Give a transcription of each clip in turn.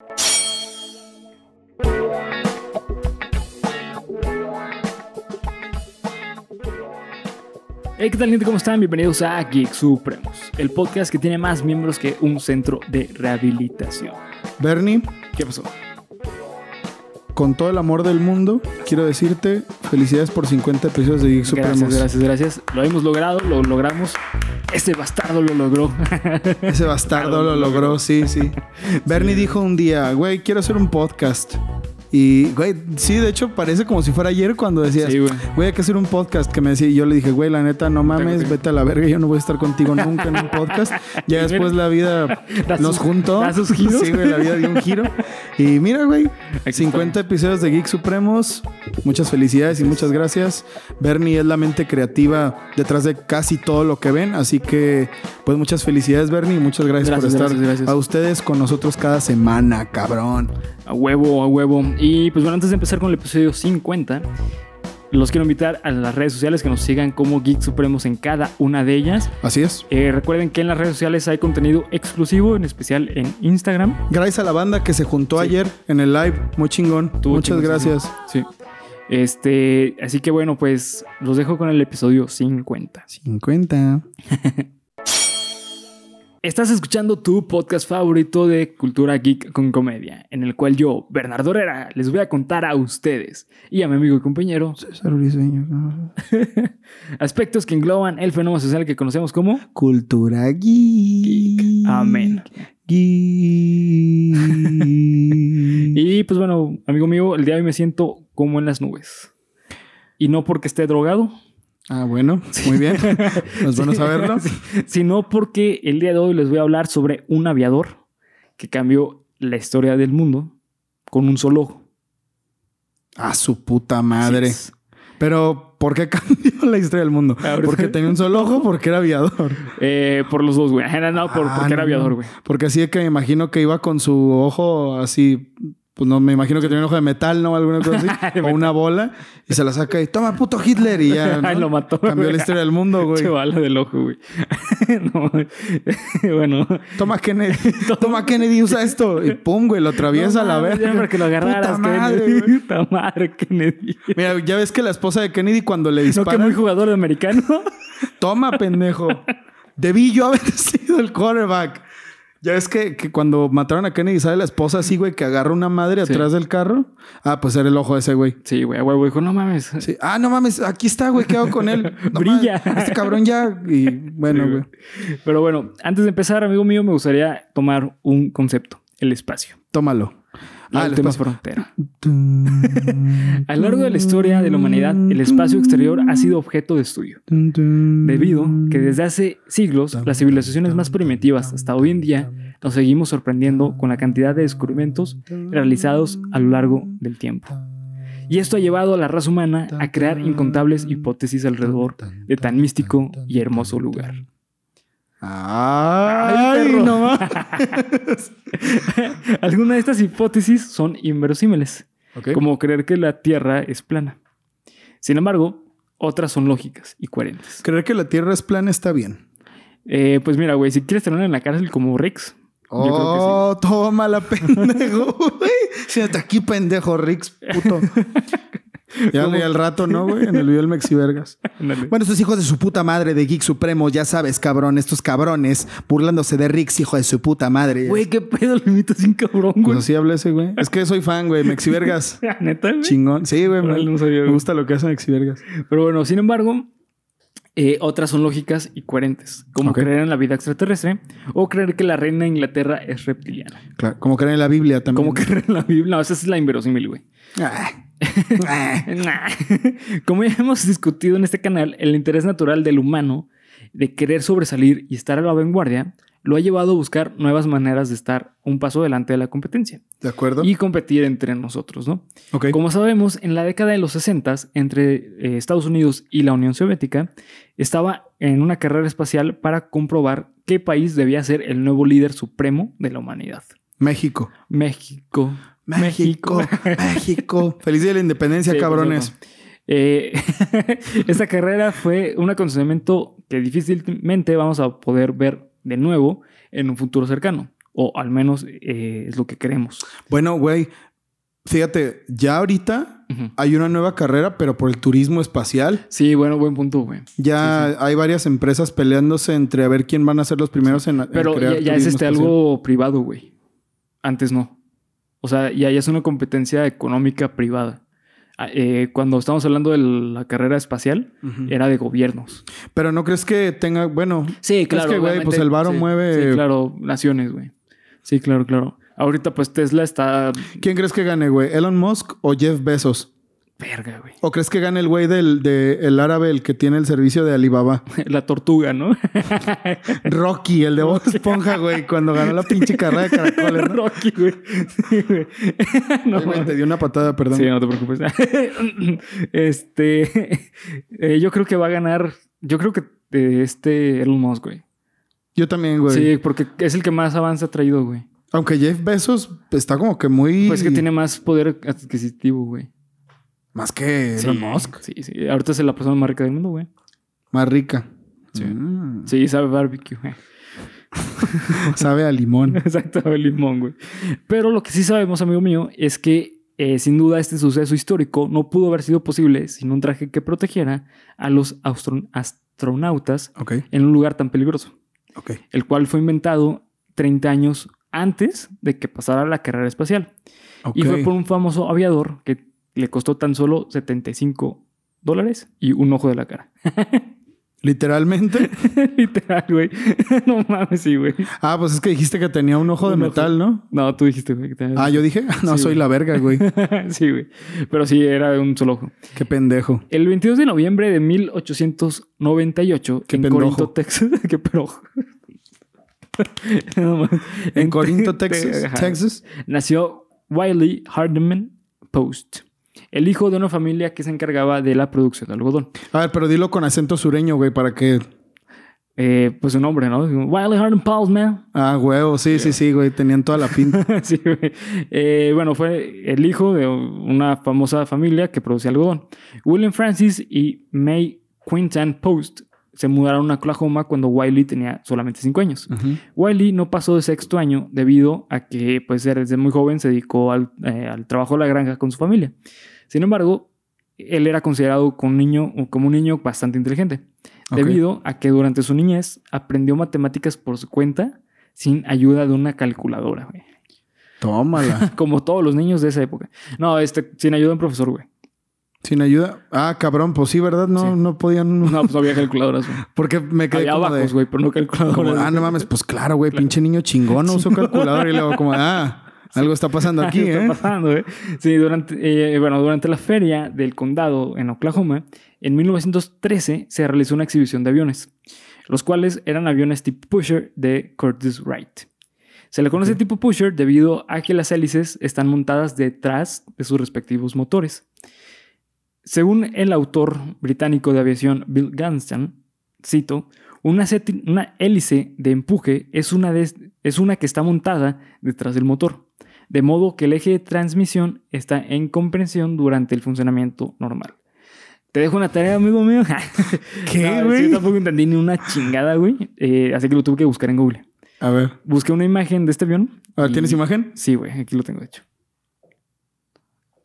Hey, ¿qué tal gente? ¿Cómo están? Bienvenidos a Geek Supremos, el podcast que tiene más miembros que un centro de rehabilitación. Bernie, ¿Qué pasó? Con todo el amor del mundo, quiero decirte felicidades por 50 episodios de Geek Supremos. Gracias, gracias, gracias. Lo hemos logrado, lo logramos. Ese bastardo lo logró. Ese bastardo lo logró, sí, sí. Bernie dijo un día, güey, quiero hacer un podcast. Y, güey, sí, de hecho parece como si fuera ayer cuando decías, Sí, güey. güey, hay que hacer un podcast que me decía. Y yo le dije, güey, la neta, no mames, Tengo vete a la verga, yo no voy a estar contigo nunca en un podcast. Ya después la vida Da nos sus- juntó. da sus giros. Sí, güey, la vida dio un giro. Y mira, güey, Aquí 50 episodios de Geek Supremos. Muchas felicidades y muchas gracias. Bernie es la mente creativa detrás de casi todo lo que ven. Así que, pues muchas felicidades, Bernie. y Muchas gracias, Gracias, por estar gracias, gracias. a ustedes con nosotros cada semana, cabrón. A huevo, a huevo. Y pues bueno, antes de empezar con el episodio 50, los quiero invitar a las redes sociales que nos sigan como Geek Supremos en cada una de ellas. Así es. Eh, recuerden que en las redes sociales hay contenido exclusivo, en especial en Instagram. Gracias a la banda que se juntó Sí. ayer en el live. Muy chingón. Muchas chingón, gracias. Sí. Este, así que bueno, pues los dejo con el episodio 50. 50. Estás escuchando tu podcast favorito de cultura geek con comedia, en el cual yo, Bernardo Herrera, les voy a contar a ustedes y a mi amigo y compañero César Briseño. aspectos que engloban el fenómeno social que conocemos como Cultura geek. Amén. Geek. Y pues bueno, amigo mío, el día de hoy me siento como en las nubes. Y no porque esté drogado, Ah, bueno, muy bien. Es bueno saberlo. Sí, sino porque el día de hoy les voy a hablar sobre un aviador que cambió la historia del mundo con un solo ojo. A su puta madre. Es. Pero, ¿por qué cambió la historia del mundo? ¿Porque tenía un solo ojo? ¿Porque era aviador? Eh, por los dos, güey. No, por, Ah, porque era no. aviador, güey. Porque así de que me imagino que iba con su ojo así... Pues no, me imagino que tenía un ojo de metal, ¿no? Alguna cosa así. o una bola. Y se la saca y toma puto Hitler y ya, ¿no? Ay, lo mató. Cambió güey. la historia del mundo, güey. Che bala del ojo, güey. No, bueno. Toma Kennedy. Toma Kennedy, usa esto. Y pum, güey, lo atraviesa a la verga. para que lo agarraras. Puta madre, Kennedy. Puta madre, Kennedy. Mira, ya ves que la esposa de Kennedy cuando le No, que dispara... muy jugador de americano. Toma, pendejo. Debí yo haber sido el quarterback. Ya ves que, que cuando mataron a Kennedy sale la esposa así, güey, que agarra una madre Sí. atrás del carro. Ah, pues era el ojo de ese, güey. Sí, güey, huevo. Dijo, no mames. Sí. Ah, no mames, aquí está, güey, ¿qué hago con él? No Brilla. mames, este cabrón ya. Y bueno, Sí, güey. Pero bueno, antes de empezar, amigo mío, me gustaría tomar un concepto: el espacio. Tómalo. La Ah, el frontera. A lo largo de la historia de la humanidad, el espacio exterior ha sido objeto de estudio, debido que desde hace siglos las civilizaciones más primitivas hasta hoy en día nos seguimos sorprendiendo con la cantidad de descubrimientos realizados a lo largo del tiempo. Y esto ha llevado a la raza humana a crear incontables hipótesis alrededor de tan místico y hermoso lugar. Ay, Ay, no mames. Algunas de estas hipótesis son inverosímiles, como creer que la Tierra es plana. Sin embargo, otras son lógicas y coherentes. Creer que la Tierra es plana está bien. Eh, pues mira, güey, si quieres tenerlo en la cárcel como Rex, Oh, toma la pendejo, güey. Siéntate aquí, pendejo, Rix, puto. Ya leí al rato, ¿no, güey? En el video del Mexi Vergas. sí. Ándale. Bueno, estos hijos de su puta madre de Geek Supremo, ya sabes, cabrón, estos cabrones burlándose de Rix, hijo de su puta madre. Güey, qué pedo, le imitas sin cabrón, Pues güey. así habla ese, güey. Es que soy fan, güey. Mexi Vergas. Neta, güey. Chingón. Sí, güey. Me, no gusta lo que hace Mexi Vergas. Pero bueno, sin embargo, eh, otras son lógicas y coherentes, como creer en la vida extraterrestre o creer que la reina de Inglaterra es reptiliana. Claro. Como creen en la Biblia también. Como creer en la Biblia. No, esa es la inverosímil, güey. Ah. Ah. Nah. Como ya hemos discutido en este canal, el interés natural del humano de querer sobresalir y estar a la vanguardia lo ha llevado a buscar nuevas maneras de estar un paso delante de la competencia ¿De acuerdo? y competir entre nosotros, ¿no? Ok. Como sabemos, en la década de los 60 entre eh, Estados Unidos y la Unión Soviética estaba en una carrera espacial para comprobar qué país debía ser el nuevo líder supremo de la humanidad. México. México. México. México. Feliz día de la independencia, Sí, cabrones. Eh, esta carrera fue un acontecimiento que difícilmente vamos a poder ver de nuevo en un futuro cercano O al menos eh, es lo que queremos. Bueno, güey, fíjate, ya ahorita hay una nueva carrera, pero por el turismo espacial. Sí, bueno, buen punto, güey. Ya hay varias empresas peleándose entre a ver quién van a ser los primeros en, en Pero crear ya, ya es este espacial. algo privado, güey. Antes no. O sea, ya, ya es una competencia económica privada. Ah, eh, cuando estamos hablando de la carrera espacial, era de gobiernos. Pero no crees que tenga, bueno, Sí, claro, Es que, güey, pues el varo sí, mueve- Sí, claro, naciones, güey. Sí, claro, claro. Ahorita, pues Tesla está. ¿quién crees que gane, güey? ¿Elon Musk o Jeff Bezos? Verga, güey. ¿O crees que gane el güey del de el árabe, el que tiene el servicio de Alibaba? La tortuga, ¿no? Rocky, el de Bob Esponja, güey, cuando ganó la pinche carrera de caracoles, ¿no? Rocky, güey. Sí, güey. no, Ay, güey, te dio una patada, perdón. Sí, no te preocupes. este. eh, yo creo que va a ganar. Yo creo que eh, este Elon Musk, güey. Yo también, güey. Sí, porque es el que más avance ha traído, güey. Aunque Jeff Bezos está como que muy... Pues que tiene más poder adquisitivo, güey. Más que Sí, Elon Musk. Sí, sí. Ahorita es la persona más rica del mundo, güey. Más rica. Sí. Mm. Sí, sabe barbecue, güey. Sabe a limón. Exacto, el limón, güey. Pero lo que sí sabemos, amigo mío, es que eh, sin duda este suceso histórico no pudo haber sido posible sin un traje que protegiera a los astronautas Ok, en un lugar tan peligroso, ok. el cual fue inventado 30 años antes de que pasara la carrera espacial. Y fue por un famoso aviador que le costó tan solo 75 dólares y un ojo de la cara. Literalmente. Literal, güey. no mames, sí, güey. Ah, pues es que dijiste que tenía un ojo de ojo. metal, ¿no? No, tú dijiste, güey. que tenía- Ah, yo dije, no, Sí, soy la verga, güey. sí, güey. Pero sí, era de un solo ojo. Qué pendejo. El 22 de noviembre de 1898, Qué en pendojo. Corinto, Texas. Qué perojo. No. En Corinto, Te- Texas. Texas. Nació Wiley Hardeman Post, el hijo de una familia que se encargaba de la producción de algodón. A ver, pero dilo con acento sureño, güey, para que. Eh, pues su nombre, ¿no? Wiley Hardeman Post, man. Ah, huevo, sí, sí, sí, güey. Tenían toda la pinta. Sí, güey. Eh, bueno, fue el hijo de una famosa familia que producía algodón. William Francis y May Quintan Post se mudaron a Oklahoma cuando Wiley tenía solamente 5 años. Wiley no pasó de sexto año debido a que pues desde muy joven se dedicó al, eh, al trabajo de la granja con su familia. Sin embargo, él era considerado como un niño, como un niño bastante inteligente, debido a que durante su niñez aprendió matemáticas por su cuenta sin ayuda de una calculadora, güey. Tómala. Como todos los niños de esa época. No, este, sin ayuda de un profesor, güey. Sin ayuda. Ah, cabrón, pues sí, ¿verdad? No, Sí. no podían. No, pues había calculadoras, güey. Porque me quedé Había como abacos, de. güey, pero no calculadoras. como, ah, no mames, pues claro, güey, pinche niño chingón, no usó calculadora. Y luego, como, ah, algo está pasando aquí, ¿Qué está ¿eh? pasando, eh? Sí, durante, eh, bueno, durante la feria del condado en Oklahoma, en 1913 se realizó una exhibición de aviones, los cuales eran aviones tipo Pusher de Curtis Wright. Se le conoce tipo Pusher debido a que las hélices están montadas detrás de sus respectivos motores. Según el autor británico de aviación Bill Gunston, cito, una, hélice de empuje es una, de- es una que está montada detrás del motor, de modo que el eje de transmisión está en comprensión durante el funcionamiento normal. Te dejo una tarea, amigo mío. ¿Qué, No, güey? Yo tampoco entendí ni una chingada, güey. Eh, así que lo tuve que buscar en Google. A ver. Busqué una imagen de este avión. A ver, y- ¿tienes imagen? Sí, güey, aquí lo tengo hecho.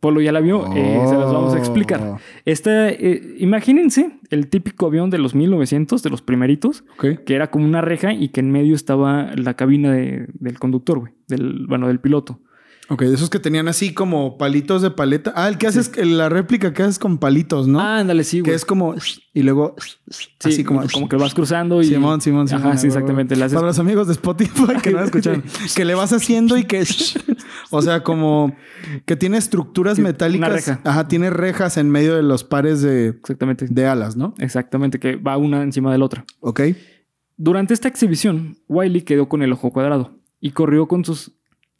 Polo ya la vio, eh, se las vamos a explicar. Oh, Esta, eh, imagínense el típico avión de los 1900, de los primeritos, que era como una reja y que en medio estaba la cabina de- del conductor, güey, del, bueno, del piloto. Ok, de esos que tenían así como palitos de paleta. Ah, el que haces, la réplica que haces con palitos, ¿no? Ah, ándale, sí, güey. que es como. Y luego. Sí, así como. como que vas cruzando y... Simón, Simón, Simón. Ajá, sí, exactamente. Haces- Para los amigos de Spotify que no lo escuchan. que le vas haciendo y que. o sea, como. Que tiene estructuras Sí, una metálicas. reja. Ajá, tiene rejas en medio de los pares de, Exactamente. de alas, ¿no? Exactamente, que va una encima de la otra. Ok. Durante esta exhibición, Wiley quedó con el ojo cuadrado y corrió con sus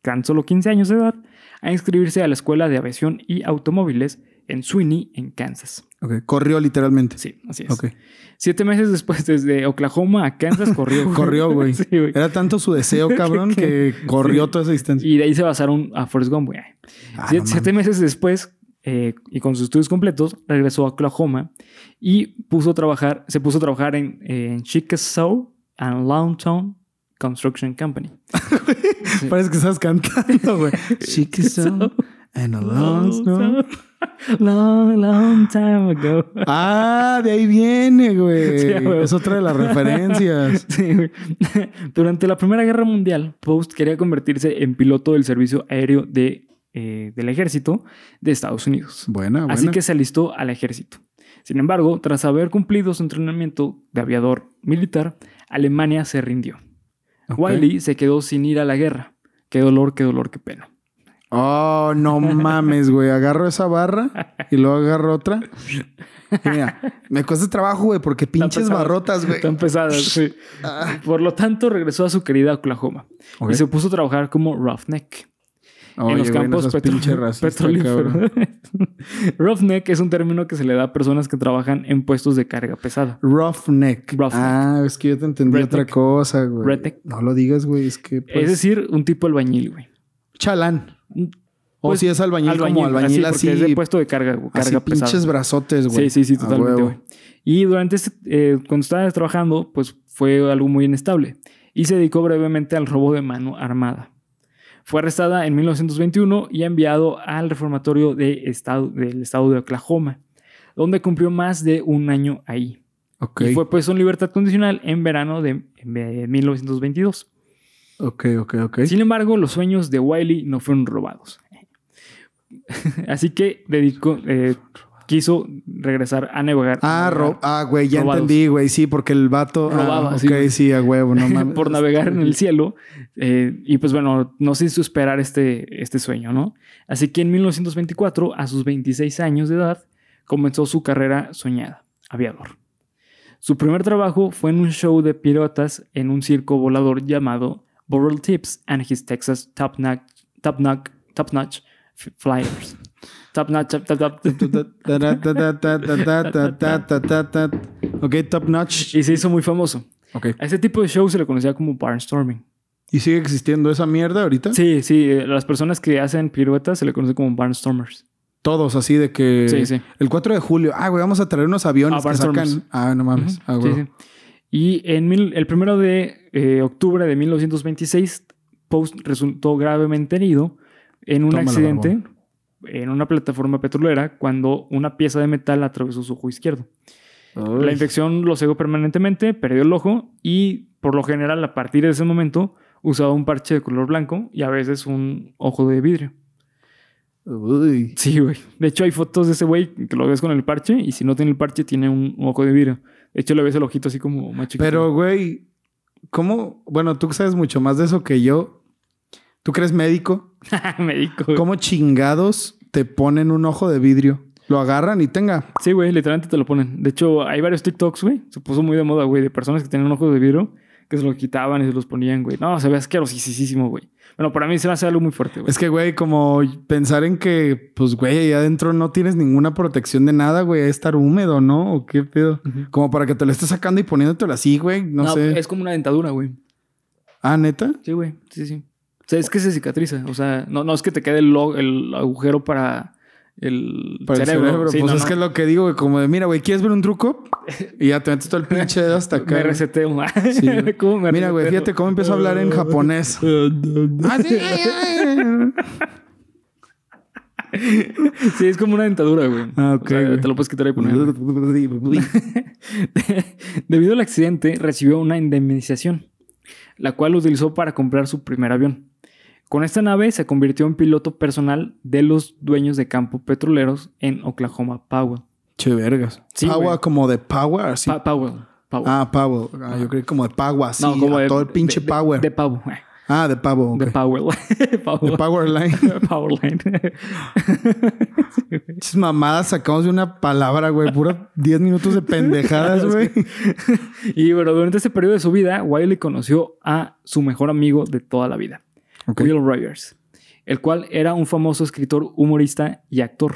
tan solo 15 años de edad a inscribirse a la Escuela de Aviación y Automóviles en Sweeney, en Kansas. Ok. Corrió literalmente. Sí, así es. Ok. Siete meses después, desde Oklahoma a Kansas, corrió. Corrió, güey. Sí, güey. Era tanto su deseo, cabrón, que corrió toda esa distancia. Y de ahí se basaron a Forrest Gump, güey. Ah, siete, no siete meses después, eh, y con sus estudios completos, regresó a Oklahoma y puso a trabajar, se puso a trabajar en, en Chickasaw and Longtown Construction Company. Parece que estás cantando, güey. Chickasaw and a long. Long, long time ago. Ah, de ahí viene, güey. Sí, es otra de las referencias. Sí, güey. Durante la Primera Guerra Mundial, Post quería convertirse en piloto del servicio aéreo de, eh, del ejército de Estados Unidos. Buena, buena. Así que se alistó al ejército. Sin embargo, tras haber cumplido su entrenamiento de aviador militar, Alemania se rindió. Wiley se quedó sin ir a la guerra. Qué dolor, qué dolor, qué pena. Oh, no mames, güey. Agarro esa barra y luego agarro otra. Y Mira, me cuesta trabajo, güey, porque pinches pesadas. barrotas, güey. Tan pesadas, sí. Ah. Por lo tanto, regresó a su querida Oklahoma Ok. y se puso a trabajar como roughneck Oye, en los güey, campos petro- racista, petrolíferos. roughneck es un término que se le da a personas que trabajan en puestos de carga pesada. Roughneck. Roughneck. Ah, es que yo te entendí Redneck. otra cosa, güey. Redneck. No lo digas, güey. Es que. pues, es decir, un tipo albañil, güey. Chalán. O Pues, si es albañil, como albañil así, así. porque es de puesto de carga, güey, así carga pinches pesada. brazotes, güey. Sí, sí, sí, totalmente, güey. Y durante este, eh, cuando estaba trabajando, pues fue algo muy inestable. Y se dedicó brevemente al robo de mano armada. Fue arrestada en 1921 y enviado al reformatorio de estado, del estado de Oklahoma, donde cumplió más de un año ahí. Y fue puesto en libertad condicional en verano de, de 1922. Ok, ok, ok. Sin embargo, los sueños de Wiley no fueron robados. Así que dedicó, eh, quiso regresar a navegar. Ah, ro- ah, güey, ya Robados. entendí, güey. Sí, porque el vato. Robaba, ah, sí, ok, güey. sí, a huevo, no mames. por navegar en el cielo. eh, y pues bueno, no se hizo esperar este, este sueño, ¿no? Así que en 1924, a sus 26 años de edad, comenzó su carrera soñada, aviador. Su primer trabajo fue en un show de piratas en un circo volador llamado Burrell Tips and His Texas Top Notch, Top Notch, Top Notch Flyers. Top notch, top, ok, top notch. Y se hizo muy famoso. Okay. A ese tipo de shows se le conocía como barnstorming. ¿Y sigue existiendo esa mierda ahorita? Sí, sí. Eh, las personas que hacen piruetas se le conoce como barnstormers. Todos, así de que. Sí, sí. El 4 de julio. Ah, güey, vamos a traer unos aviones ah, que sacan. Ah, no mames. Uh -huh. ah, güey. Sí, sí. Y en mil... el primero de eh, octubre de 1926, Post resultó gravemente herido en un Tómalo, accidente. Barbón en una plataforma petrolera cuando una pieza de metal atravesó su ojo izquierdo. La infección lo cegó permanentemente, perdió el ojo y por lo general a partir de ese momento usaba un parche de color blanco y a veces un ojo de vidrio. Uy. Sí, güey. De hecho hay fotos de ese güey que lo ves con el parche y si no tiene el parche tiene un, un ojo de vidrio. De hecho le ves el ojito así como más chiquito. Pero, güey, ¿cómo? Bueno, tú sabes mucho más de eso que yo. ¿Tú crees médico? médico. güey. ¿Cómo chingados te ponen un ojo de vidrio? Lo agarran y tenga. Sí, güey, literalmente te lo ponen. De hecho, hay varios TikToks, güey. Se puso muy de moda, güey, de personas que tenían un ojo de vidrio que se lo quitaban y se los ponían, güey. No, se ve asquerosísimo, güey. Bueno, para mí se me hace algo muy fuerte, güey. Es que, güey, como pensar en que, pues, güey, ahí adentro no tienes ninguna protección de nada, güey. Es estar húmedo, ¿no? ¿O qué pedo? Como para que te lo estés sacando y poniéndotelo así, güey. No, sé. es como una dentadura, güey. Ah, neta. Sí, güey. Sí, sí. O sea, es que se cicatriza. O sea, no, no es que te quede el, agujero para el Para el cerebro. Sí, pues no, es no. que es lo que digo, güey. Como de, mira, güey, ¿quieres ver un truco? Y ya te metes todo el pinche dedo hasta acá. Me güey. reseteo. Sí, güey. ¿Cómo me Mira, güey, fíjate cómo empiezo a hablar en japonés. Ah, sí, Sí, es como una dentadura, güey. Ah, ok, O sea, güey. te lo puedes quitar y poner. Debido al accidente, recibió una indemnización, la cual utilizó para comprar su primer avión. Con esta nave se convirtió en piloto personal de los dueños de campo petroleros en Oklahoma Powell. Che, vergas. Sí, güey. como de power, así. Pa- Powell. Powell. ah, pavo. Ah, yo creí como de pagua, así. no, como de, todo el pinche de- power. De, pavo. eh, ah, de pavo. De. Powell. Powell. De power line. Powerline. Muchas mamadas sacamos de una palabra, güey. Pura 10 minutos de pendejadas, güey. y bueno, durante este periodo de su vida, Wiley conoció a su mejor amigo de toda la vida, Ok. Will Rogers, el cual era un famoso escritor, humorista y actor.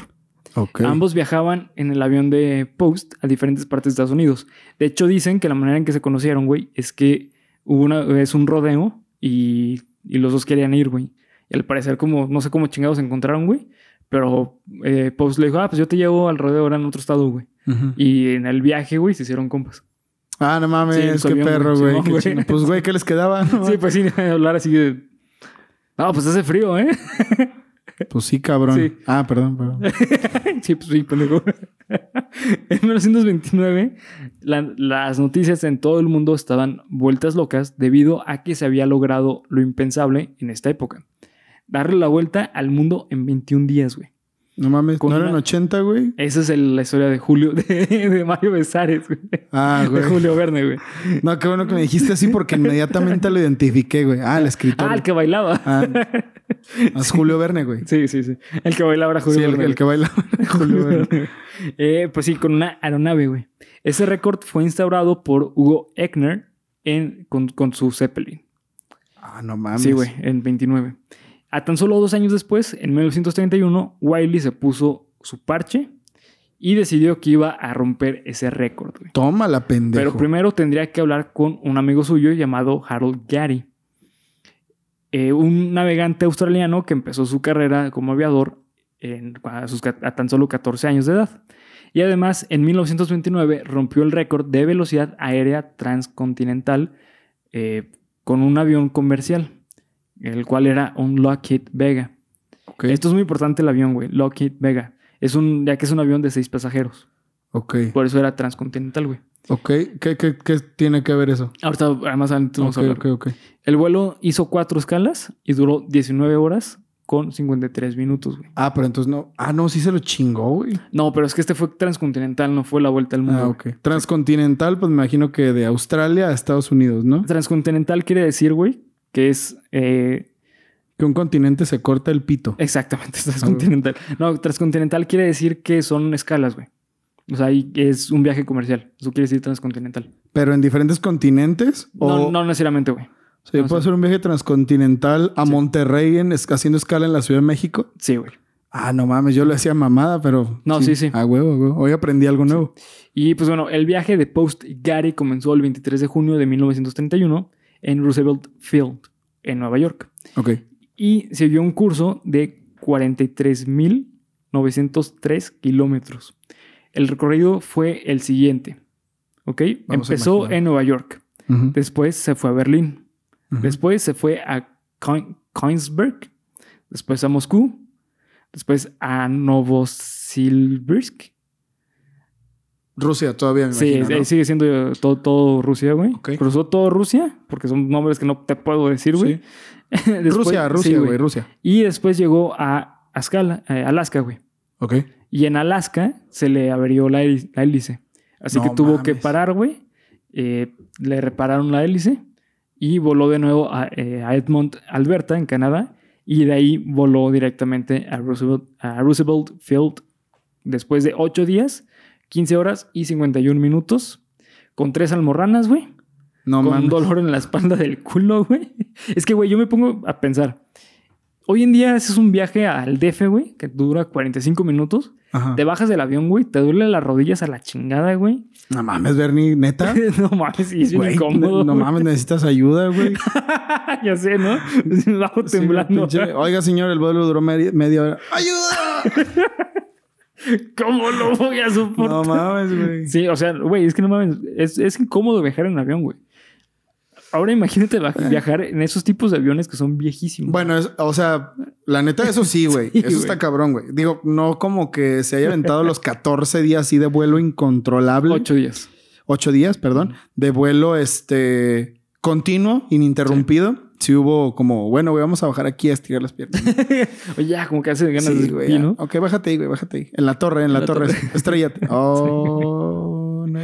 Ambos viajaban en el avión de Post a diferentes partes de Estados Unidos. De hecho, dicen que la manera en que se conocieron, güey, es que hubo una, es un rodeo y, y los dos querían ir, güey. Y al parecer, como, no sé cómo chingados se encontraron, güey. Pero eh, Post le dijo, ah, pues yo te llevo al rodeo ahora en otro estado, güey. Y en el viaje, güey, se hicieron compas. Ah, no mames, Sí, qué avión, perro, güey. Pues, güey, ¿qué les quedaba? No, Sí, pues sí, hablar así de. No, pues hace frío, ¿eh? Pues sí, cabrón. Sí. Ah, perdón, perdón. sí, pues sí, pendejo. en 1929, la- las noticias en todo el mundo estaban vueltas locas debido a que se había logrado lo impensable en esta época. Darle la vuelta al mundo en 21 días, güey. No mames, Con ¿no eran una- 80, güey? Esa es el- la historia de Julio, de, de Mario Besares, güey. Ah, De güey. Julio Verne, güey. No, qué bueno que me dijiste así porque inmediatamente lo identifiqué, güey. Ah, el escritor. Ah, el que bailaba. Ah, es Julio Verne, güey. Sí, sí, sí. El que bailaba era Julio Sí, el, Verne. el que baila. Julio Verne. Eh, pues sí, con una aeronave, güey. Ese récord fue instaurado por Hugo Eckner en, con, con su Zeppelin. Ah, no mames. Sí, güey, en 29. A tan solo dos años después, en 1931, Wiley se puso su parche y decidió que iba a romper ese récord. Toma la pendejo. Pero primero tendría que hablar con un amigo suyo llamado Harold Gary, eh, un navegante australiano que empezó su carrera como aviador en- a, sus ca- a tan solo 14 años de edad. Y además, en 1929 rompió el récord de velocidad aérea transcontinental eh, con un avión comercial, el cual era un Lockheed Vega. Ok. Esto es muy importante el avión, güey, Lockheed Vega. Es un, ya que es un avión de seis pasajeros. Ok. Por eso era transcontinental, güey. Ok. ¿Qué, qué, qué tiene que ver eso? Ahorita, además, antes vamos a hablar. ok, ok. El vuelo hizo cuatro escalas y duró 19 horas con 53 minutos, güey. Ah, pero entonces no. Ah, no, sí se lo chingó, güey. No, pero es que este fue transcontinental, no fue la vuelta al mundo. Ah, güey. ok. Transcontinental, pues me imagino que de Australia a Estados Unidos, ¿no? Transcontinental quiere decir, güey, que es... eh, Que un continente se corta el pito. exactamente, es transcontinental. No, transcontinental quiere decir que son escalas, güey. O sea, es un viaje comercial. Eso quiere decir transcontinental. Pero en diferentes continentes. No, o... no necesariamente, güey. O sea, yo no puedo sé. hacer un viaje transcontinental a Monterrey en, haciendo escala en la Ciudad de México. Sí, güey. Ah, no mames, yo lo hacía mamada, pero. No, sí, sí. A huevo, a huevo. Hoy aprendí algo nuevo. Y pues bueno, el viaje de Post Gary comenzó el 23 de junio de 1931 en Roosevelt Field, en Nueva York. Ok. y siguió un curso de 43.903 kilómetros. El recorrido fue el siguiente. ¿Ok? Vamos Empezó en Nueva York. Después se fue a Berlín. Después se fue a Koenigsberg. Después a Moscú. Después a Novosibirsk. Rusia todavía me Sí, imagino, eh, ¿no? sigue siendo todo, todo Rusia, güey. Cruzó todo Rusia, porque son nombres que no te puedo decir, güey. Sí. Rusia, sí, Rusia, güey, Rusia. Y después llegó a Ascala- eh, Alaska, güey. Ok. Y en Alaska se le averió la, hélice. Así No que tuvo que parar, güey. Eh, le repararon la hélice y voló de nuevo a, eh, a Edmond, Alberta, en Canadá. Y de ahí voló directamente a Roosevelt, a Roosevelt Field después de 8 días, 15 horas y 51 minutos. Con tres almorranas, güey. No con mames. dolor en la espalda del culo, güey. Es que, güey, yo me pongo a pensar. Hoy en día haces un viaje al DF, güey, que dura 45 minutos. Ajá. Te bajas del avión, güey, te duelen las rodillas a la chingada, güey. No mames, Bernie, neta. no mames, y es Güey, incómodo. no mames, necesitas ayuda, güey. ya sé, ¿no? Me bajo Sí, temblando. pinche- Oiga, señor, el vuelo duró media, media hora. ¡Ayuda! ¿Cómo lo voy a soportar? No mames, güey. Sí, o sea, güey, es que no mames. Es, es incómodo viajar en avión, güey. Ahora imagínate viajar en esos tipos de aviones que son viejísimos. Bueno, es- o sea, la neta, eso sí, güey. Sí, eso está cabrón, güey. Digo, no como que se haya aventado los 14 días así de vuelo incontrolable. Ocho días. Ocho días, perdón. De vuelo, este, continuo, ininterrumpido. Sí hubo como, bueno, güey, vamos a bajar aquí a estirar las piernas. Oye, ya, como que hace ganas Sí, de güey. ya. ¿no? Ok, bájate ahí, güey, bájate ahí. En la torre, en la, la torre. torre. Estrellate. Oh, no,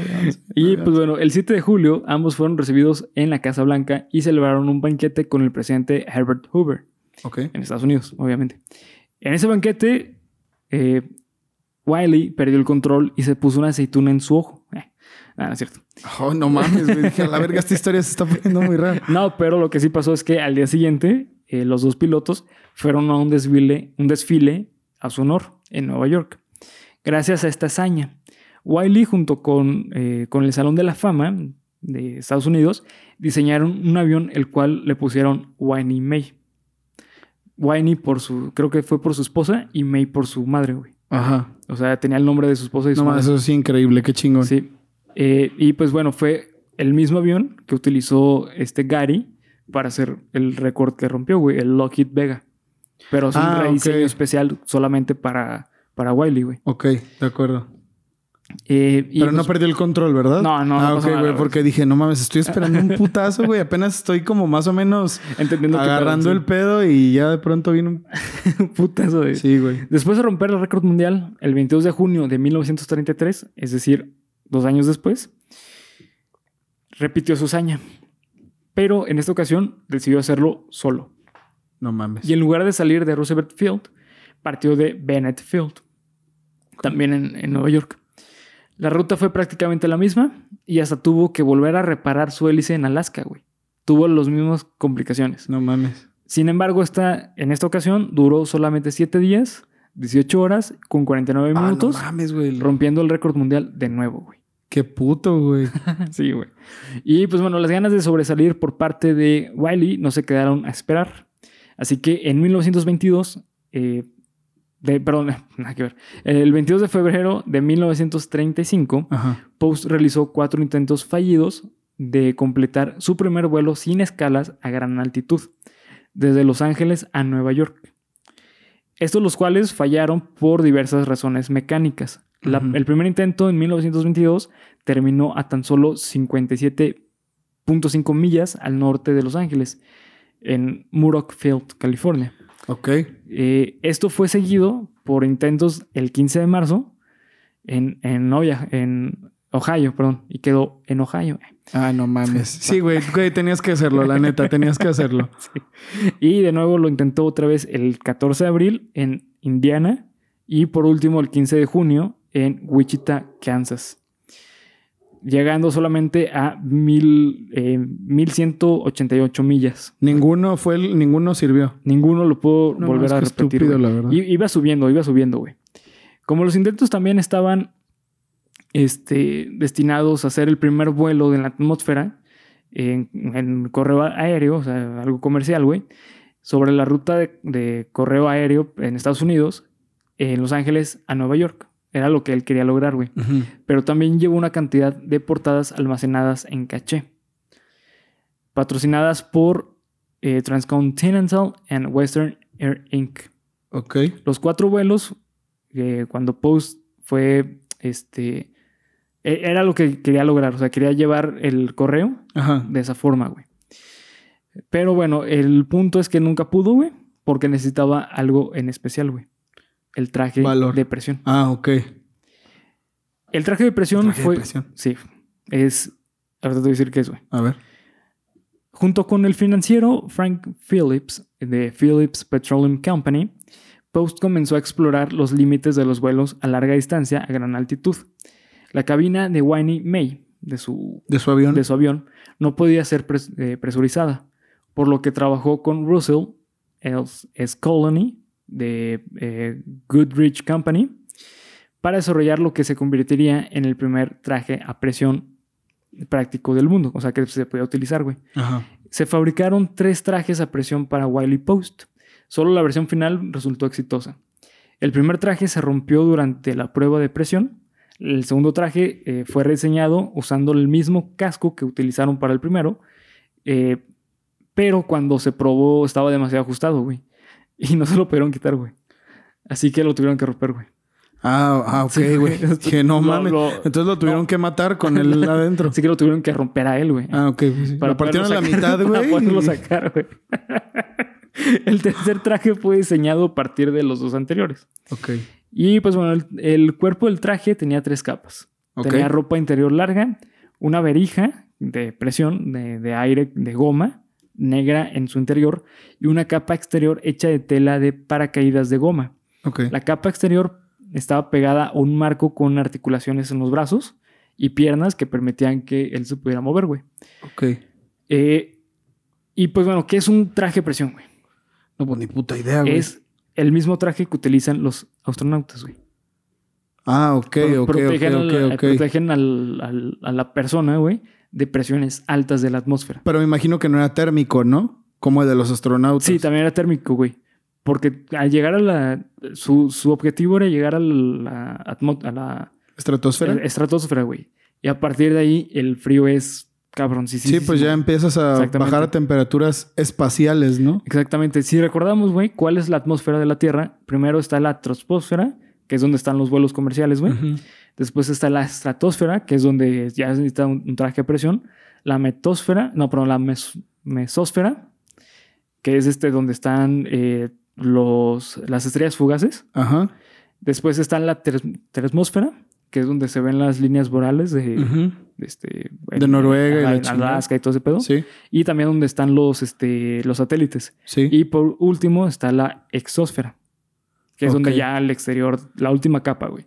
Y pues bueno, el 7 de julio ambos fueron recibidos en la Casa Blanca y celebraron un banquete con el presidente Herbert Hoover Ok. en Estados Unidos, obviamente. En ese banquete, eh, Wiley perdió el control y se puso una aceituna en su ojo. Nada, no es cierto. Oh, no mames, güey. Dije, a la verga, esta historia se está poniendo muy rara. No, pero lo que sí pasó es que al día siguiente eh, los dos pilotos fueron a un desfile, un desfile a su honor en Nueva York. Gracias a esta hazaña, Wiley junto con, eh, con el Salón de la Fama de Estados Unidos diseñaron un avión el cual le pusieron Winnie May. Winnie por su, creo que fue por su esposa y May por su madre, güey. Ajá. O sea, tenía el nombre de su esposa y su No madre. mames, eso es increíble, qué chingón. Sí. Eh, y pues bueno, fue el mismo avión que utilizó este Gary para hacer el récord que rompió, güey, el Lockheed Vega. Pero es un Ah, rediseño ok. especial solamente para, para Wiley, güey. Ok, de acuerdo. Eh, y Pero no pues, perdió el control, ¿verdad? No, no, Ah, no ok, güey, porque dije, no mames, estoy esperando un putazo, güey. Apenas estoy como más o menos entendiendo agarrando el pedo y ya de pronto viene un... putazo. Sí, güey. Después de romper el récord mundial, el 22 de junio de 1933, es decir, dos años después, repitió su hazaña. Pero en esta ocasión decidió hacerlo solo. No mames. Y en lugar de salir de Roosevelt Field, partió de Bennett Field, también en, en Nueva York. La ruta fue prácticamente la misma y hasta tuvo que volver a reparar su hélice en Alaska, güey. Tuvo las mismas complicaciones. No mames. Sin embargo, esta, en esta ocasión duró solamente 7 días, 18 horas, con 49 Ah, minutos, no mames, güey. rompiendo el récord mundial de nuevo, güey. Qué puto, güey. sí, güey. Y pues bueno, las ganas de sobresalir por parte de Wiley no se quedaron a esperar. Así que en 1922, eh, de, perdón, nada que ver. El 22 de febrero de 1935, Ajá. Post realizó cuatro intentos fallidos de completar su primer vuelo sin escalas a gran altitud, desde Los Ángeles a Nueva York. Estos los cuales fallaron por diversas razones mecánicas. La-. El primer intento en 1922 terminó a tan solo 57.5 millas al norte de Los Ángeles, en Muroc Field, California. Ok. Eh, esto fue seguido por intentos el 15 de marzo en, en, Ohio, en Ohio, perdón, y quedó en Ohio. Ah, no mames. Sí, güey, güey, tenías que hacerlo, la neta, tenías que hacerlo. Y de nuevo lo intentó otra vez el 14 de abril en Indiana y por último el 15 de junio en Wichita, Kansas. Llegando solamente a mil, eh, 1188 millas. Ninguno fue el, ninguno sirvió. Ninguno lo pudo No, volver a repetir. estúpido, la verdad. Iba subiendo, iba subiendo, güey. Como los intentos también estaban este, destinados a hacer el primer vuelo de la atmósfera en, en correo aéreo, o sea, algo comercial, güey, sobre la ruta de, de correo aéreo en Estados Unidos, en Los Ángeles a Nueva York. Era lo que él quería lograr, güey. Pero también llevó una cantidad de portadas almacenadas en caché, patrocinadas por eh, Transcontinental and Western Air Inc. Ok. Los cuatro vuelos, eh, cuando Post fue, este, e- era lo que quería lograr, o sea, quería llevar el correo Ajá. de esa forma, güey. Pero bueno, el punto es que nunca pudo, güey, porque necesitaba algo en especial, güey. El traje Valor. de presión. Ah, ok. El traje de presión Traje de fue... presión. Sí, es... Ahorita te voy a decir qué es, güey. A ver. Junto con el financiero Frank Phillips de Phillips Petroleum Company, Post comenzó a explorar los límites de los vuelos a larga distancia a gran altitud. La cabina de Winnie May, de su, De su avión. de su avión, no podía ser pres- eh, presurizada, por lo que trabajó con Russell S. S. Colony de eh, Goodrich Company para desarrollar lo que se convertiría en el primer traje a presión práctico del mundo, o sea que se podía utilizar, güey. Ajá. Se fabricaron tres trajes a presión para Wiley Post. Solo la versión final resultó exitosa. El primer traje se rompió durante la prueba de presión. El segundo traje eh, fue rediseñado usando el mismo casco que utilizaron para el primero. eh, pero cuando se probó estaba demasiado ajustado, güey. Y no se lo pudieron quitar, güey. Así que lo tuvieron que romper, güey. Ah, ah, ok, Sí, güey. que no mames. lo- Entonces lo tuvieron que matar con él adentro. Así que lo tuvieron que romper a él, güey. Ah, ok. pues sí. Lo partieron a la mitad, güey. Para poderlo sacar, güey. El tercer traje fue diseñado a partir de los dos anteriores. Ok. Y pues bueno, el, el cuerpo del traje tenía tres capas. Tenía ropa interior larga, una verija de presión, de, de aire, de goma, negra en su interior, y una capa exterior hecha de tela de paracaídas de goma. Ok. La capa exterior estaba pegada a un marco con articulaciones en los brazos y piernas que permitían que él se pudiera mover, güey. Ok. Eh, y pues bueno, ¿qué es un traje de presión, güey? No, pues ni puta idea, güey. Es el mismo traje que utilizan los astronautas, güey. Ah, ok, Pro- ok, ok, protegen, ok, al- ok. protegen al- al- a la persona, güey, de presiones altas de la atmósfera. Pero me imagino que no era térmico, ¿no? Como el de los astronautas. Sí, también era térmico, güey. Porque al llegar a la... Su, su objetivo era llegar a la, a la ¿Estratosfera? estratosfera, güey. Y a partir de ahí el frío es cabrón. Sí, sí, pues ya empiezas a bajar a temperaturas espaciales, ¿no? Exactamente. Si recordamos, güey, cuál es la atmósfera de la Tierra, primero está la troposfera, que es donde están los vuelos comerciales, güey. Después está la estratosfera, que es donde ya se necesita un, un traje de presión. La metosfera, no, perdón, la mes- mesósfera, que es este donde están eh, los, las estrellas fugaces. Ajá. Después está la ter- termósfera, que es donde se ven las líneas borales de, este, De Noruega y. Alaska y todo ese pedo. Sí, Y también donde están los, este, los satélites. sí. Y por último está la exósfera, que es donde ya al exterior, la última capa, güey.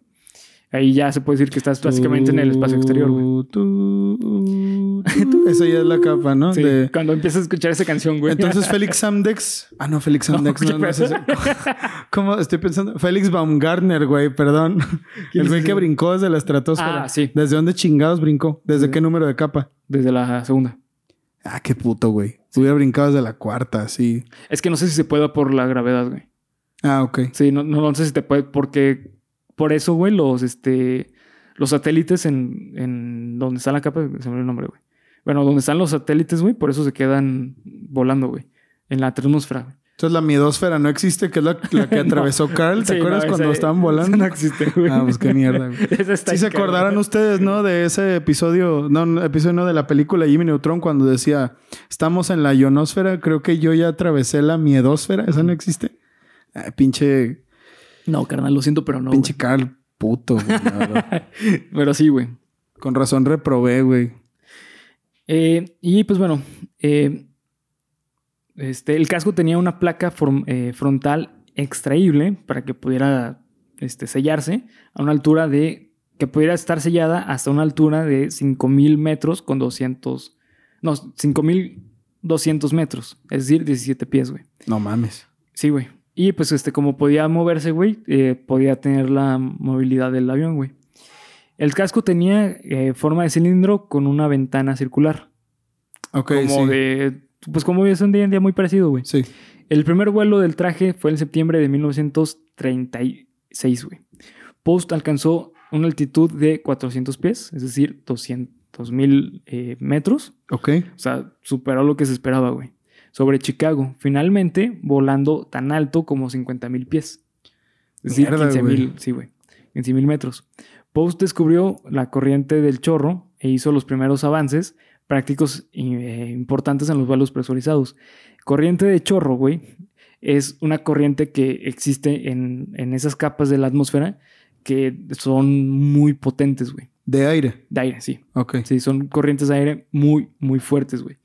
Ahí ya se puede decir que estás básicamente en el espacio exterior, güey. Esa ya es la capa, ¿no? Sí, De- cuando empiezas a escuchar esa canción, güey. Entonces Félix Samdex. Ah, no, Félix Samdex. No, no es ese. ¿Cómo? Estoy pensando. Félix Baumgartner, güey, perdón. ¿Quién El güey es que brincó desde la estratosfera. Ah, sí. ¿Desde dónde chingados brincó? ¿Desde Sí. qué número de capa? Desde la segunda. Ah, qué puto, güey. Hubiera brincado desde la cuarta, sí. Es que no sé si se puede por la gravedad, güey. Ah, ok. Sí, no, no, no sé si te puede, porque por eso, güey, los, este, los satélites en, en donde está la capa, se me olvidó el nombre, güey. Bueno, donde están los satélites, güey, por eso se quedan volando, güey. En la atmósfera, güey. Entonces la miedosfera no existe, que es la, la que No. atravesó Carl. ¿Te Sí, acuerdas no, cuando estaban volando? no existe, güey. Ah, pues qué mierda, güey. Sí se acordarán ustedes, ¿no? De ese episodio, no, no, episodio no de la película Jimmy Neutron cuando decía, estamos en la ionosfera, creo que yo ya atravesé la miedosfera, esa no existe. Ay, pinche, No, carnal, lo siento, pero no. pinche Carl puto, güey, güey. Pero sí, güey. Con razón reprobé, güey. Eh, y pues bueno, eh, este, el casco tenía una placa eh, frontal extraíble para que pudiera este, sellarse a una altura de que pudiera estar sellada hasta una altura de 5000 metros con 200, no, 5200 metros, es decir, 17 pies, güey. No mames. Sí, güey. Y pues este, como podía moverse, güey, eh, podía tener la movilidad del avión, güey. El casco tenía eh, forma de cilindro con una ventana circular. Ok, como sí. de. Pues como es un día en día muy parecido, güey. Sí. El primer vuelo del traje fue en septiembre de 1936, güey. Post alcanzó una altitud de 400 pies, es decir, 200 mil eh, metros. Ok. O sea, superó lo que se esperaba, güey. Sobre Chicago, finalmente volando tan alto como 50 mil pies. Es decir, Mierda, 15 mil, güey. sí, güey. 15 mil metros. Post descubrió la corriente del chorro e hizo los primeros avances prácticos eh, importantes en los vuelos presurizados. Corriente de chorro, güey, es una corriente que existe en, en esas capas de la atmósfera que son muy potentes, güey. De aire. De aire, sí. Ok. Sí, son corrientes de aire muy, muy fuertes, güey.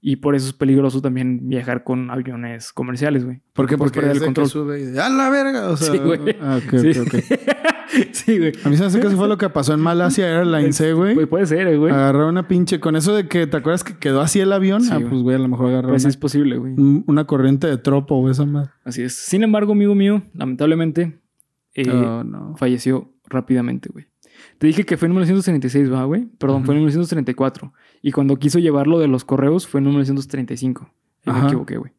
Y por eso es peligroso también viajar con aviones comerciales, güey. ¿Por qué? Porque el que control. sube y de, ¡A la verga! O sea, Sí, güey. Ah, ok, Sí. sí, güey. A mí se me hace que eso fue lo que pasó en Malasia Airlines, ¿eh, güey? Pues puede ser, eh, güey. Agarrar una pinche... Con eso de que... ¿Te acuerdas que quedó así el avión? Sí, ah, güey. pues, güey, a lo mejor agarrar Pues una, es posible, güey. un- una corriente de tropo o esa más. Así es. Sin embargo, amigo mío, lamentablemente, eh, oh, no. falleció rápidamente, güey. Te dije que fue en 1936, ¿va, güey? Perdón, fue en 1934. Y cuando quiso llevarlo de los correos fue en 1935. Ahí me equivoqué, güey.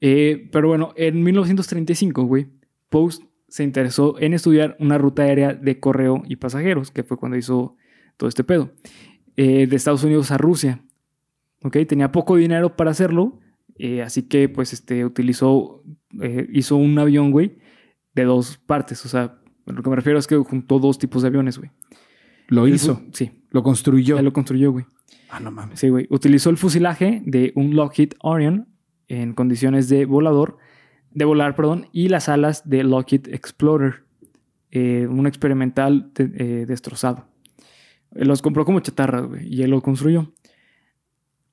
Eh, pero bueno, en 1935, güey, Post se interesó en estudiar una ruta aérea de correo y pasajeros, que fue cuando hizo todo este pedo, eh, de Estados Unidos a Rusia. ¿Ok? Tenía poco dinero para hacerlo, eh, así que pues este, utilizó, hizo un avión, güey, de dos partes. O sea, lo que me refiero es que juntó dos tipos de aviones, güey. Lo hizo. Sí, Lo construyó. ya lo construyó, güey. Ah, no mames. Sí, güey. Utilizó el fusilaje de un Lockheed Orion en condiciones de volador, de volar, perdón, y las alas de Lockheed Explorer, eh, un experimental de- eh, destrozado. Los compró como chatarra, güey, y él lo construyó.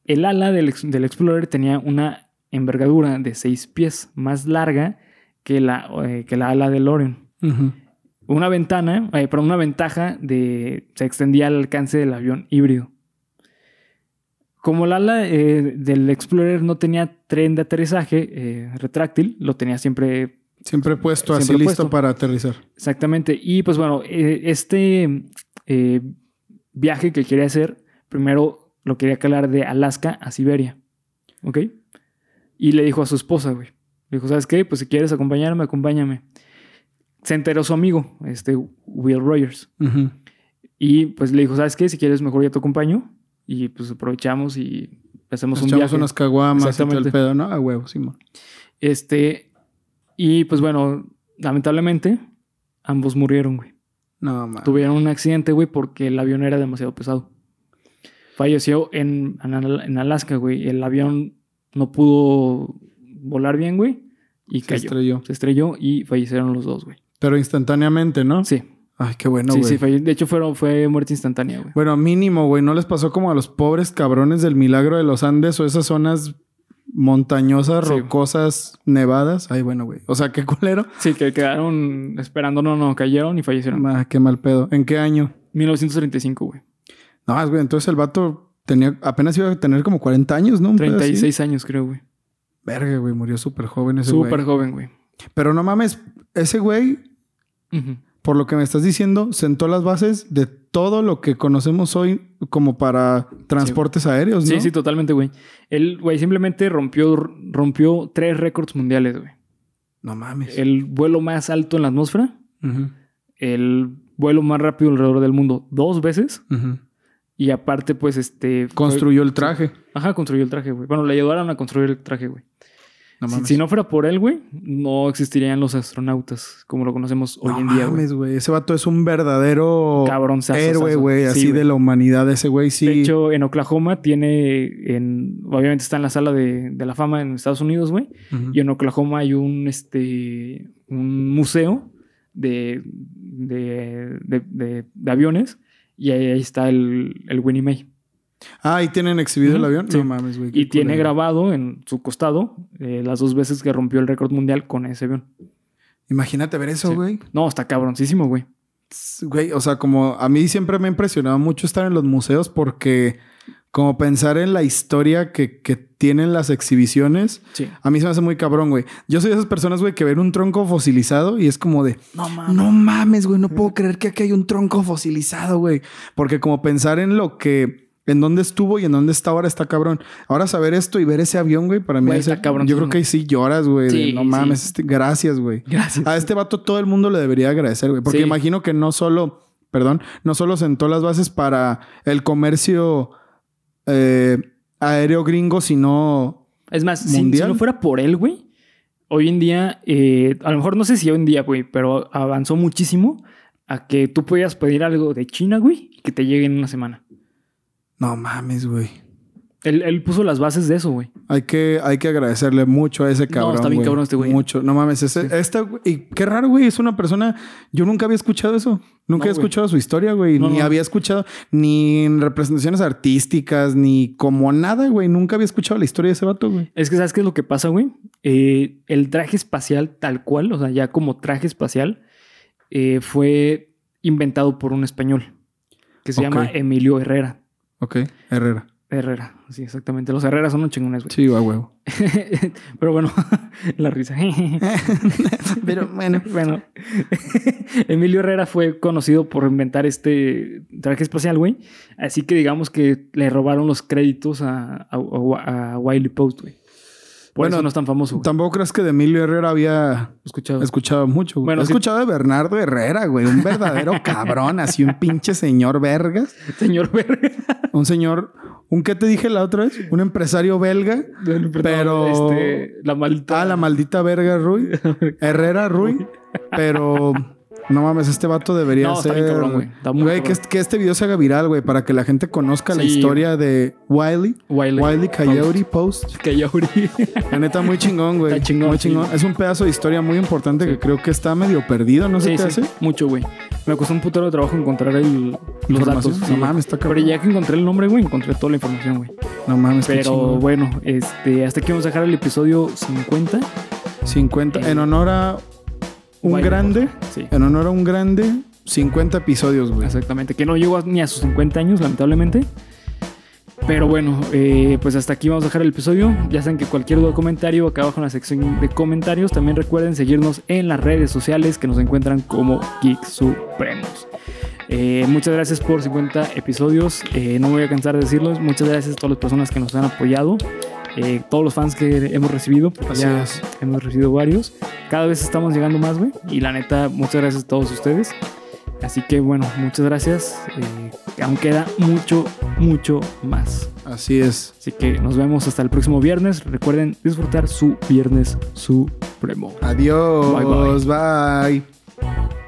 El ala del, ex- del Explorer tenía una envergadura de 6 pies, más larga que la, eh, que la ala del Orion. Una ventana, eh, una ventaja de se extendía al alcance del avión híbrido. Como el ala eh, del Explorer no tenía tren de aterrizaje eh, retráctil, lo tenía siempre Siempre puesto así, listo para aterrizar. exactamente. Y pues bueno, eh, este eh, viaje que quería hacer, primero lo quería calar de Alaska a Siberia. ¿Ok? Y le dijo a su esposa, güey. Le dijo, ¿sabes qué? Pues si quieres acompañarme, acompáñame. Se enteró su amigo, este Will Rogers. Y pues le dijo, ¿sabes qué? Si quieres, mejor ya te acompaño. Y pues aprovechamos y hacemos Nos un viaje. unas caguamas y todo el pedo, ¿no? A huevo, Simón. Este, y pues bueno, lamentablemente, ambos murieron, güey. No, mames. Tuvieron un accidente, güey, porque el avión era demasiado pesado. Falleció en, en Alaska, güey. El avión no pudo volar bien, güey, y Se cayó. estrelló. Se estrelló y fallecieron los dos, güey. Pero instantáneamente, ¿no? Sí, Ay, qué bueno, sí, güey. sí. falle- De hecho, fueron, fue muerte instantánea, güey. Bueno, mínimo, güey. ¿No les pasó como a los pobres cabrones del milagro de los Andes o esas zonas montañosas, Sí. rocosas, nevadas? Ay, bueno, güey. O sea, qué culero. Sí, que quedaron esperando, no, no, cayeron y fallecieron. Ah, qué mal pedo. ¿En qué año? 1935, güey. No, güey. Entonces el vato tenía... Apenas iba a tener como 40 años, ¿no? Un pedo así. 36 años, creo, güey. Verga, güey. Murió súper joven ese güey. Súper joven, güey. Pero no mames. Ese güey, Ujú. Por lo que me estás diciendo, sentó las bases de todo lo que conocemos hoy como para transportes aéreos, ¿no? Sí, sí, totalmente, güey. Él, güey, simplemente rompió, rompió tres récords mundiales, güey. No mames. El vuelo más alto en la atmósfera, el vuelo más rápido alrededor del mundo dos veces y aparte, pues, este... fue- Construyó el traje. Ajá, construyó el traje, güey. Bueno, le ayudaron a construir el traje, güey. No Si, mames. si no fuera por él, güey, no existirían los astronautas como lo conocemos hoy No en día, güey. mames, güey. Ese vato es un verdadero Cabrón, héroe, güey. así de la humanidad. Ese güey sí. De hecho, en Oklahoma tiene, en, obviamente está en la sala de, de la fama en Estados Unidos, güey. Y en Oklahoma hay un, este, un museo de, de, de- de- de aviones y ahí, ahí está el, el Winnie May. Ah, ¿y tienen exhibido el avión? sí. No mames, güey. Y tiene grabado en su costado eh, las dos veces que rompió el récord mundial con ese avión. Imagínate ver eso, Sí. güey. No, está cabroncísimo, güey. Güey, o sea, como a mí siempre me ha impresionado mucho estar en los museos porque como pensar en la historia que, que tienen las exhibiciones, Sí. a mí se me hace muy cabrón, güey. Yo soy de esas personas, güey, que ven un tronco fosilizado y es como de, No mames. no mames, güey, no puedo creer que aquí hay un tronco fosilizado, güey. Porque como pensar en lo que, en dónde estuvo y en dónde está ahora está cabrón. Ahora saber esto y ver ese avión, güey, para mí Güey, es- cabrón. Yo creo que ahí sí lloras, güey. de, Sí, no mames, sí. este- gracias, güey. Gracias. A este vato todo el mundo le debería agradecer, güey. Porque Sí. imagino que no solo, perdón, no solo sentó las bases para el comercio eh, aéreo gringo, sino Es más, si, si no fuera por él, güey, hoy en día, eh, a lo mejor no sé si hoy en día, güey, pero avanzó muchísimo a que tú podías pedir algo de China, güey, y que te llegue en una semana. No mames, güey. Él, él puso las bases de eso, güey. Hay que, hay que agradecerle mucho a ese cabrón. está bien güey. cabrón este güey. Mucho. No mames, ese, Sí. esta, y qué raro, güey. Es una persona. Yo nunca había escuchado eso. Nunca No, había güey. escuchado su historia, güey. No, ni no. había escuchado ni en representaciones artísticas, ni como nada, güey. Nunca había escuchado la historia de ese vato, güey. Es que, ¿sabes qué es lo que pasa, güey? Eh, el traje espacial tal cual, o sea, ya como traje espacial, eh, fue inventado por un español que se llama Emilio Herrera. Ok, Herrera. Herrera, sí, exactamente. Los Herreras son los chingones, güey. Sí, a huevo. Pero bueno, la risa. Pero bueno. bueno, Emilio Herrera fue conocido por inventar este traje espacial, güey. Así que digamos que le robaron los créditos a, a, a- a Wiley Post, güey. Por Bueno, eso no es tan famoso, güey. Tampoco crees que de Emilio Herrera había Escuchado. escuchado mucho. güey. Bueno, He que- escuchado de Bernardo Herrera, güey. Un verdadero cabrón, así un pinche señor vergas. Señor Verga. Un señor, un qué te dije la otra vez, un empresario belga. Pero- Este, la maldita. Ah, la maldita verga Rui. Herrera Rui. Pero no mames, este vato debería No, está ser. bien cabrón, güey. Está muy Güey, cabrón. que, este- que este video se haga viral, güey, para que la gente conozca la historia de Wiley. Wiley. Wiley Coyote Post. Abrí. La neta, muy chingón, güey. Está chingón, Muy sí. chingón. Es un pedazo de historia muy importante Sí. que creo que está medio perdido, ¿no sé qué sí, hace? mucho, güey. Me costó un putero de trabajo encontrar el, los datos. No mames, está Pero cabrón. ya que encontré el nombre, güey, encontré toda la información, güey. No mames, Pero chingón. bueno, este, hasta aquí vamos a dejar el episodio 50. 50. En honor a un grande. Sí, En honor a un grande, 50 episodios, güey. exactamente. Que no llegó ni a sus 50 años, lamentablemente. Pero bueno, eh, pues hasta aquí vamos a dejar el episodio. Ya saben que cualquier duda o comentario acá abajo en la sección de comentarios. También recuerden seguirnos en las redes sociales que nos encuentran como Geeks Supremos. Eh, muchas gracias por 50 episodios. Eh, no me voy a cansar de decirlos. Muchas gracias a todas las personas que nos han apoyado. Eh, todos los fans que hemos recibido. porque Así ya es. hemos recibido varios. Cada vez estamos llegando más, güey. Y la neta, muchas gracias a todos ustedes. Así que bueno, muchas gracias. Eh, aún queda mucho, mucho más. Así es. Así que nos vemos hasta el próximo viernes. Recuerden disfrutar su viernes supremo. Adiós. bye. bye. Wow.